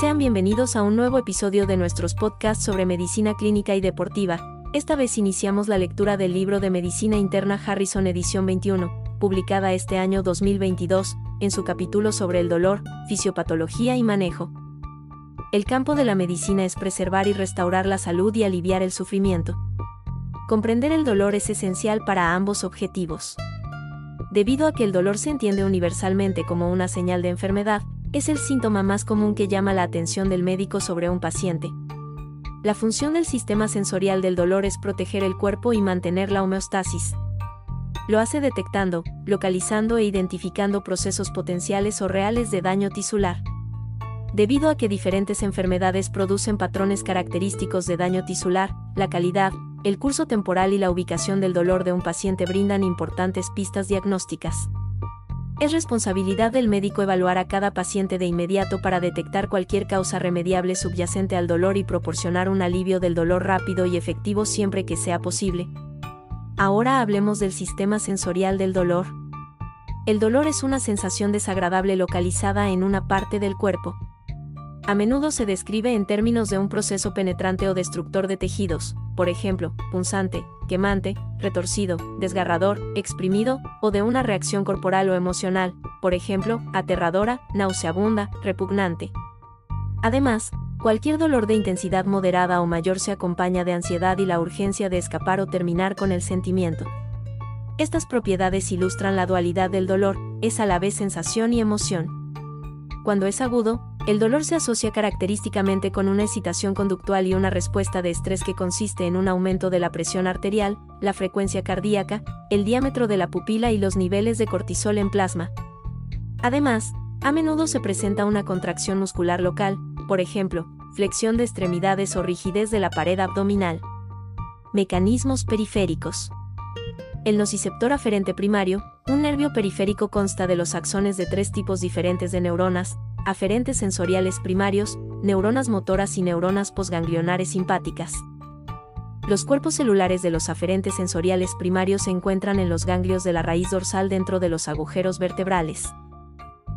Sean bienvenidos a un nuevo episodio de nuestros podcasts sobre medicina clínica y deportiva. Esta vez iniciamos la lectura del libro de Medicina Interna Harrison Edición 21, publicada este año 2022, en su capítulo sobre el dolor, fisiopatología y manejo. El campo de la medicina es preservar y restaurar la salud y aliviar el sufrimiento. Comprender el dolor es esencial para ambos objetivos. Debido a que el dolor se entiende universalmente como una señal de enfermedad, es el síntoma más común que llama la atención del médico sobre un paciente. La función del sistema sensorial del dolor es proteger el cuerpo y mantener la homeostasis. Lo hace detectando, localizando e identificando procesos potenciales o reales de daño tisular. Debido a que diferentes enfermedades producen patrones característicos de daño tisular, la calidad, el curso temporal y la ubicación del dolor de un paciente brindan importantes pistas diagnósticas. Es responsabilidad del médico evaluar a cada paciente de inmediato para detectar cualquier causa remediable subyacente al dolor y proporcionar un alivio del dolor rápido y efectivo siempre que sea posible. Ahora hablemos del sistema sensorial del dolor. El dolor es una sensación desagradable localizada en una parte del cuerpo. A menudo se describe en términos de un proceso penetrante o destructor de tejidos, por ejemplo, punzante, quemante, retorcido, desgarrador, exprimido, o de una reacción corporal o emocional, por ejemplo, aterradora, nauseabunda, repugnante. Además, cualquier dolor de intensidad moderada o mayor se acompaña de ansiedad y la urgencia de escapar o terminar con el sentimiento. Estas propiedades ilustran la dualidad del dolor, es a la vez sensación y emoción. Cuando es agudo, el dolor se asocia característicamente con una excitación conductual y una respuesta de estrés que consiste en un aumento de la presión arterial, la frecuencia cardíaca, el diámetro de la pupila y los niveles de cortisol en plasma. Además, a menudo se presenta una contracción muscular local, por ejemplo, flexión de extremidades o rigidez de la pared abdominal. Mecanismos periféricos. El nociceptor aferente primario, un nervio periférico consta de los axones de tres tipos diferentes de neuronas, aferentes sensoriales primarios, neuronas motoras y neuronas posganglionares simpáticas. Los cuerpos celulares de los aferentes sensoriales primarios se encuentran en los ganglios de la raíz dorsal dentro de los agujeros vertebrales.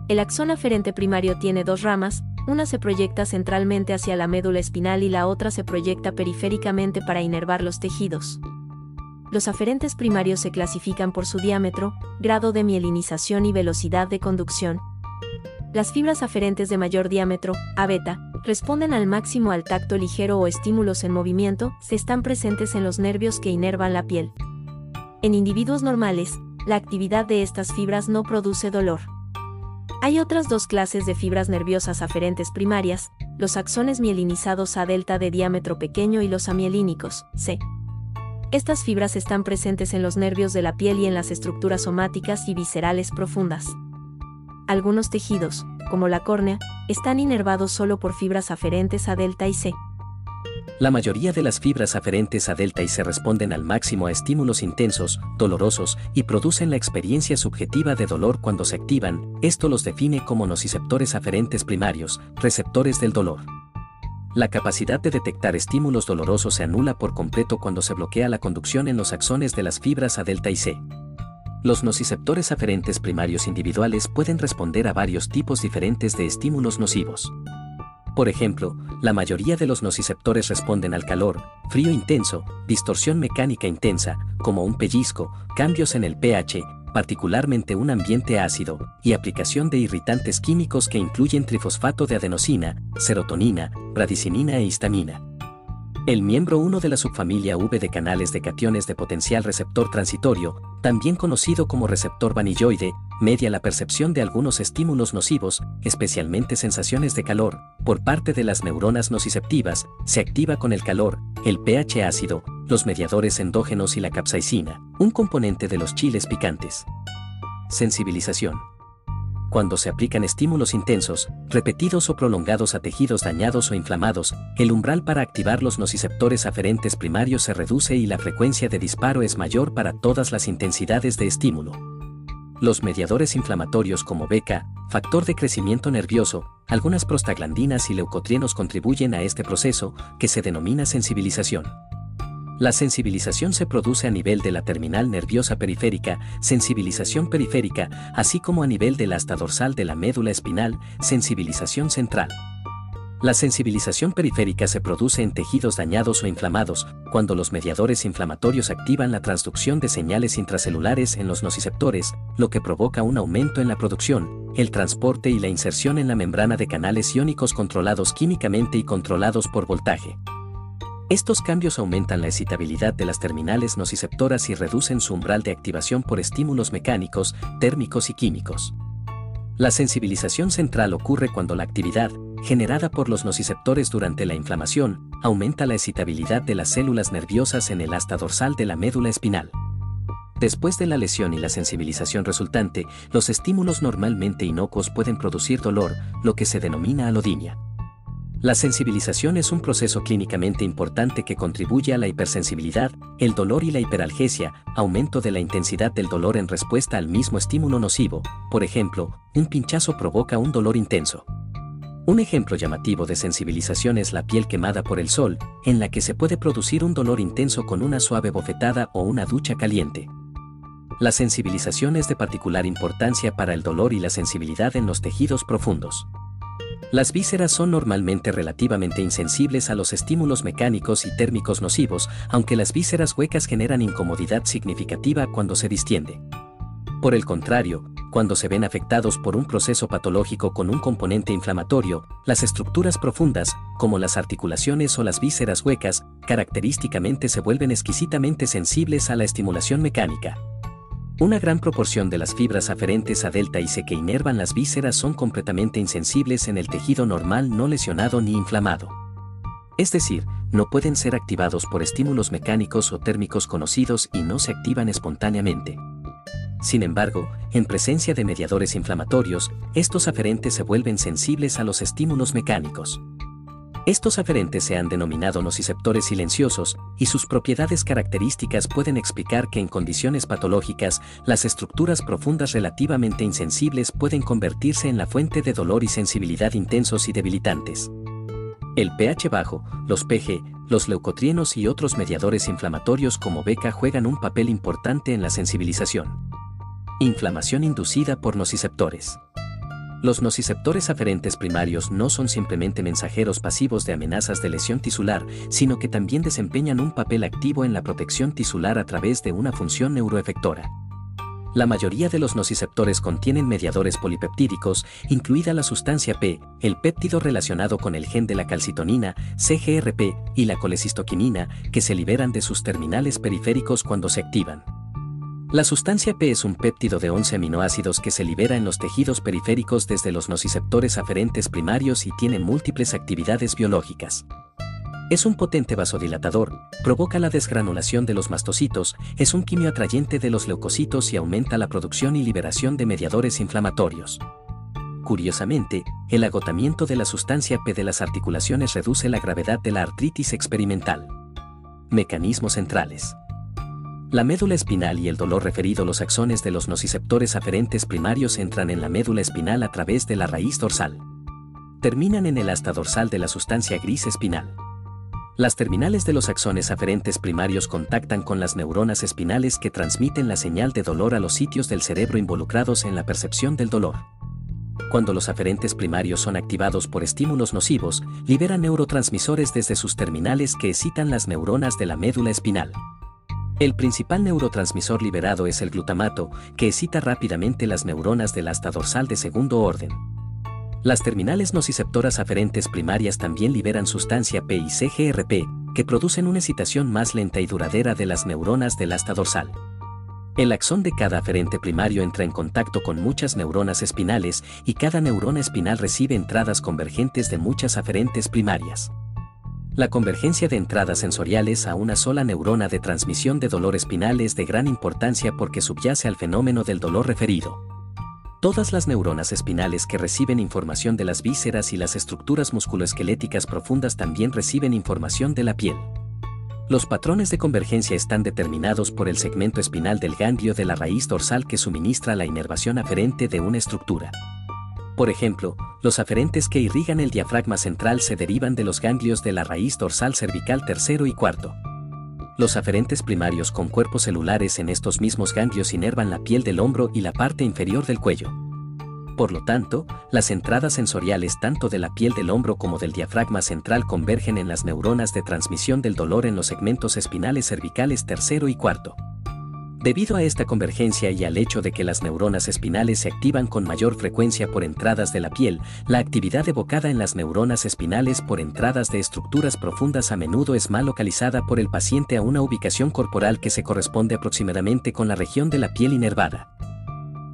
El axón aferente primario tiene dos ramas, una se proyecta centralmente hacia la médula espinal y la otra se proyecta periféricamente para inervar los tejidos los aferentes primarios se clasifican por su diámetro, grado de mielinización y velocidad de conducción. Las fibras aferentes de mayor diámetro, A beta, responden al máximo al tacto ligero o estímulos en movimiento, se están presentes en los nervios que inervan la piel. En individuos normales, la actividad de estas fibras no produce dolor. Hay otras dos clases de fibras nerviosas aferentes primarias, los axones mielinizados A delta de diámetro pequeño y los amielínicos, C. Estas fibras están presentes en los nervios de la piel y en las estructuras somáticas y viscerales profundas. Algunos tejidos, como la córnea, están inervados solo por fibras aferentes a delta y C. La mayoría de las fibras aferentes a delta y C responden al máximo a estímulos intensos, dolorosos, y producen la experiencia subjetiva de dolor cuando se activan, esto los define como nociceptores aferentes primarios, receptores del dolor. La capacidad de detectar estímulos dolorosos se anula por completo cuando se bloquea la conducción en los axones de las fibras A delta y C. Los nociceptores aferentes primarios individuales pueden responder a varios tipos diferentes de estímulos nocivos. Por ejemplo, la mayoría de los nociceptores responden al calor, frío intenso, distorsión mecánica intensa, como un pellizco, cambios en el pH, particularmente un ambiente ácido, y aplicación de irritantes químicos que incluyen trifosfato de adenosina, serotonina, radicinina e histamina. El miembro 1 de la subfamilia V de canales de cationes de potencial receptor transitorio, también conocido como receptor vanilloide, media la percepción de algunos estímulos nocivos, especialmente sensaciones de calor, por parte de las neuronas nociceptivas, se activa con el calor, el pH ácido, los mediadores endógenos y la capsaicina, un componente de los chiles picantes. Sensibilización. Cuando se aplican estímulos intensos, repetidos o prolongados a tejidos dañados o inflamados, el umbral para activar los nociceptores aferentes primarios se reduce y la frecuencia de disparo es mayor para todas las intensidades de estímulo. Los mediadores inflamatorios como beca, factor de crecimiento nervioso, algunas prostaglandinas y leucotrienos contribuyen a este proceso, que se denomina sensibilización. La sensibilización se produce a nivel de la terminal nerviosa periférica, sensibilización periférica, así como a nivel del asta dorsal de la médula espinal, sensibilización central. La sensibilización periférica se produce en tejidos dañados o inflamados, cuando los mediadores inflamatorios activan la transducción de señales intracelulares en los nociceptores, lo que provoca un aumento en la producción, el transporte y la inserción en la membrana de canales iónicos controlados químicamente y controlados por voltaje. Estos cambios aumentan la excitabilidad de las terminales nociceptoras y reducen su umbral de activación por estímulos mecánicos, térmicos y químicos. La sensibilización central ocurre cuando la actividad, generada por los nociceptores durante la inflamación, aumenta la excitabilidad de las células nerviosas en el asta dorsal de la médula espinal. Después de la lesión y la sensibilización resultante, los estímulos normalmente inocuos pueden producir dolor, lo que se denomina alodinia. La sensibilización es un proceso clínicamente importante que contribuye a la hipersensibilidad, el dolor y la hiperalgesia, aumento de la intensidad del dolor en respuesta al mismo estímulo nocivo, por ejemplo, un pinchazo provoca un dolor intenso. Un ejemplo llamativo de sensibilización es la piel quemada por el sol, en la que se puede producir un dolor intenso con una suave bofetada o una ducha caliente. La sensibilización es de particular importancia para el dolor y la sensibilidad en los tejidos profundos. Las vísceras son normalmente relativamente insensibles a los estímulos mecánicos y térmicos nocivos, aunque las vísceras huecas generan incomodidad significativa cuando se distiende. Por el contrario, cuando se ven afectados por un proceso patológico con un componente inflamatorio, las estructuras profundas, como las articulaciones o las vísceras huecas, característicamente se vuelven exquisitamente sensibles a la estimulación mecánica. Una gran proporción de las fibras aferentes a delta y C que inervan las vísceras son completamente insensibles en el tejido normal no lesionado ni inflamado. Es decir, no pueden ser activados por estímulos mecánicos o térmicos conocidos y no se activan espontáneamente. Sin embargo, en presencia de mediadores inflamatorios, estos aferentes se vuelven sensibles a los estímulos mecánicos. Estos aferentes se han denominado nociceptores silenciosos, y sus propiedades características pueden explicar que en condiciones patológicas, las estructuras profundas relativamente insensibles pueden convertirse en la fuente de dolor y sensibilidad intensos y debilitantes. El pH bajo, los PG, los leucotrienos y otros mediadores inflamatorios como beca juegan un papel importante en la sensibilización. Inflamación inducida por nociceptores. Los nociceptores aferentes primarios no son simplemente mensajeros pasivos de amenazas de lesión tisular, sino que también desempeñan un papel activo en la protección tisular a través de una función neuroefectora. La mayoría de los nociceptores contienen mediadores polipeptídicos, incluida la sustancia P, el péptido relacionado con el gen de la calcitonina, CGRP, y la colecistoquinina, que se liberan de sus terminales periféricos cuando se activan. La sustancia P es un péptido de 11 aminoácidos que se libera en los tejidos periféricos desde los nociceptores aferentes primarios y tiene múltiples actividades biológicas. Es un potente vasodilatador, provoca la desgranulación de los mastocitos, es un quimio atrayente de los leucocitos y aumenta la producción y liberación de mediadores inflamatorios. Curiosamente, el agotamiento de la sustancia P de las articulaciones reduce la gravedad de la artritis experimental. Mecanismos centrales. La médula espinal y el dolor referido los axones de los nociceptores aferentes primarios entran en la médula espinal a través de la raíz dorsal. Terminan en el asta dorsal de la sustancia gris espinal. Las terminales de los axones aferentes primarios contactan con las neuronas espinales que transmiten la señal de dolor a los sitios del cerebro involucrados en la percepción del dolor. Cuando los aferentes primarios son activados por estímulos nocivos, liberan neurotransmisores desde sus terminales que excitan las neuronas de la médula espinal. El principal neurotransmisor liberado es el glutamato, que excita rápidamente las neuronas del asta dorsal de segundo orden. Las terminales nociceptoras aferentes primarias también liberan sustancia P y CGRP, que producen una excitación más lenta y duradera de las neuronas del asta dorsal. El axón de cada aferente primario entra en contacto con muchas neuronas espinales y cada neurona espinal recibe entradas convergentes de muchas aferentes primarias. La convergencia de entradas sensoriales a una sola neurona de transmisión de dolor espinal es de gran importancia porque subyace al fenómeno del dolor referido. Todas las neuronas espinales que reciben información de las vísceras y las estructuras musculoesqueléticas profundas también reciben información de la piel. Los patrones de convergencia están determinados por el segmento espinal del ganglio de la raíz dorsal que suministra la inervación aferente de una estructura. Por ejemplo, los aferentes que irrigan el diafragma central se derivan de los ganglios de la raíz dorsal cervical tercero y cuarto. Los aferentes primarios con cuerpos celulares en estos mismos ganglios inervan la piel del hombro y la parte inferior del cuello. Por lo tanto, las entradas sensoriales tanto de la piel del hombro como del diafragma central convergen en las neuronas de transmisión del dolor en los segmentos espinales cervicales tercero y cuarto. Debido a esta convergencia y al hecho de que las neuronas espinales se activan con mayor frecuencia por entradas de la piel, la actividad evocada en las neuronas espinales por entradas de estructuras profundas a menudo es mal localizada por el paciente a una ubicación corporal que se corresponde aproximadamente con la región de la piel inervada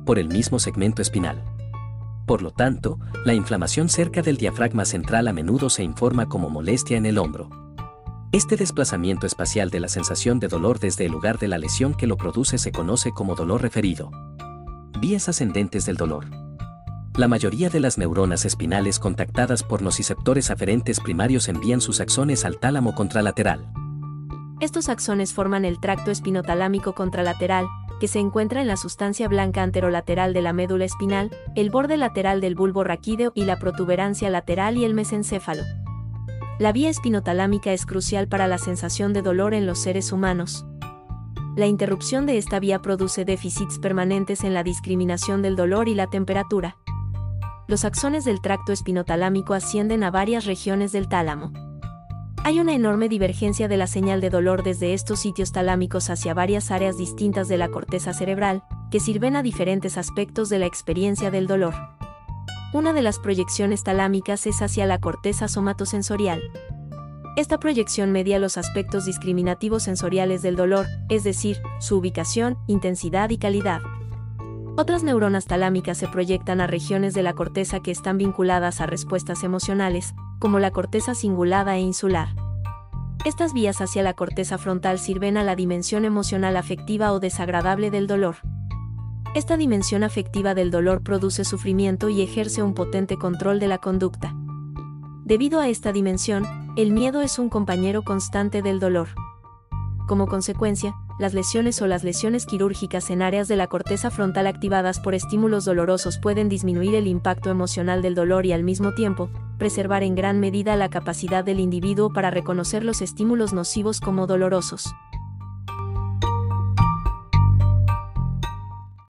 por el mismo segmento espinal. Por lo tanto, la inflamación cerca del diafragma central a menudo se informa como molestia en el hombro. Este desplazamiento espacial de la sensación de dolor desde el lugar de la lesión que lo produce se conoce como dolor referido. Vías ascendentes del dolor. La mayoría de las neuronas espinales contactadas por nociceptores aferentes primarios envían sus axones al tálamo contralateral. Estos axones forman el tracto espinotalámico contralateral, que se encuentra en la sustancia blanca anterolateral de la médula espinal, el borde lateral del bulbo raquídeo y la protuberancia lateral y el mesencéfalo. La vía espinotalámica es crucial para la sensación de dolor en los seres humanos. La interrupción de esta vía produce déficits permanentes en la discriminación del dolor y la temperatura. Los axones del tracto espinotalámico ascienden a varias regiones del tálamo. Hay una enorme divergencia de la señal de dolor desde estos sitios talámicos hacia varias áreas distintas de la corteza cerebral, que sirven a diferentes aspectos de la experiencia del dolor. Una de las proyecciones talámicas es hacia la corteza somatosensorial. Esta proyección media los aspectos discriminativos sensoriales del dolor, es decir, su ubicación, intensidad y calidad. Otras neuronas talámicas se proyectan a regiones de la corteza que están vinculadas a respuestas emocionales, como la corteza cingulada e insular. Estas vías hacia la corteza frontal sirven a la dimensión emocional afectiva o desagradable del dolor. Esta dimensión afectiva del dolor produce sufrimiento y ejerce un potente control de la conducta. Debido a esta dimensión, el miedo es un compañero constante del dolor. Como consecuencia, las lesiones o las lesiones quirúrgicas en áreas de la corteza frontal activadas por estímulos dolorosos pueden disminuir el impacto emocional del dolor y al mismo tiempo, preservar en gran medida la capacidad del individuo para reconocer los estímulos nocivos como dolorosos.